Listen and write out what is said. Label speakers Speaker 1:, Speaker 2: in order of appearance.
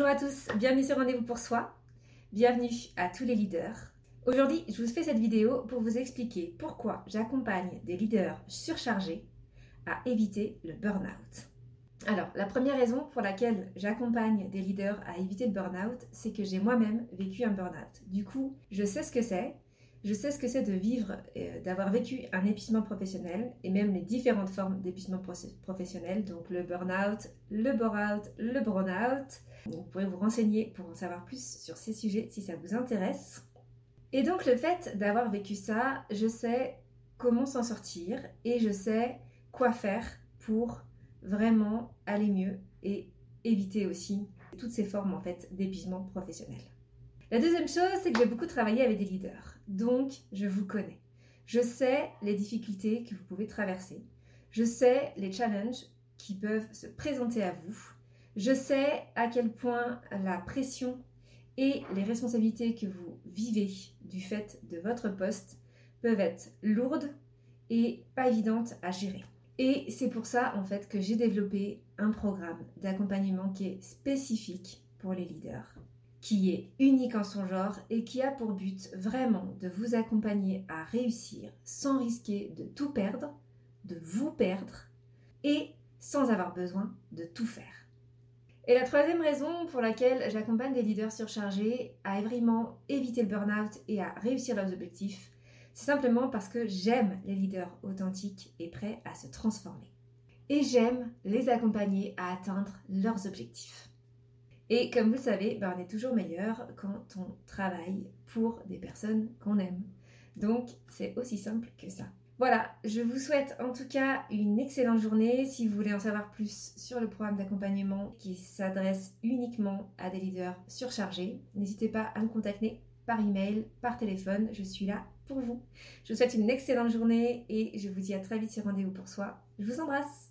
Speaker 1: Bonjour à tous, bienvenue sur Rendez-vous pour soi. Bienvenue à tous les leaders. Aujourd'hui, je vous fais cette vidéo pour vous expliquer pourquoi j'accompagne des leaders surchargés à éviter le burn-out. Alors, la première raison pour laquelle j'accompagne des leaders à éviter le burn-out, c'est que j'ai moi-même vécu un burn-out. Du coup, je sais ce que c'est, je sais ce que c'est de vivre, euh, d'avoir vécu un épuisement professionnel et même les différentes formes d'épuisement professionnel, donc le burn-out, le bore-out, le burn-out. Vous pourrez vous renseigner pour en savoir plus sur ces sujets si ça vous intéresse. Et donc le fait d'avoir vécu ça, je sais comment s'en sortir et je sais quoi faire pour vraiment aller mieux et éviter aussi toutes ces formes en fait d'épuisement professionnel. La deuxième chose, c'est que j'ai beaucoup travaillé avec des leaders. Donc, je vous connais. Je sais les difficultés que vous pouvez traverser. Je sais les challenges qui peuvent se présenter à vous. Je sais à quel point la pression et les responsabilités que vous vivez du fait de votre poste peuvent être lourdes et pas évidentes à gérer. Et c'est pour ça en fait que j'ai développé un programme d'accompagnement qui est spécifique pour les leaders qui est unique en son genre et qui a pour but vraiment de vous accompagner à réussir sans risquer de tout perdre, de vous perdre et sans avoir besoin de tout faire. Et la troisième raison pour laquelle j'accompagne des leaders surchargés à vraiment éviter le burn-out et à réussir leurs objectifs, c'est simplement parce que j'aime les leaders authentiques et prêts à se transformer. Et j'aime les accompagner à atteindre leurs objectifs. Et comme vous le savez, ben, on est toujours meilleur quand on travaille pour des personnes qu'on aime. Donc c'est aussi simple que ça. Voilà, je vous souhaite en tout cas une excellente journée. Si vous voulez en savoir plus sur le programme d'accompagnement qui s'adresse uniquement à des leaders surchargés, n'hésitez pas à me contacter par email, par téléphone. Je suis là pour vous. Je vous souhaite une excellente journée et je vous dis à très vite sur Rendez-vous pour soi. Je vous embrasse.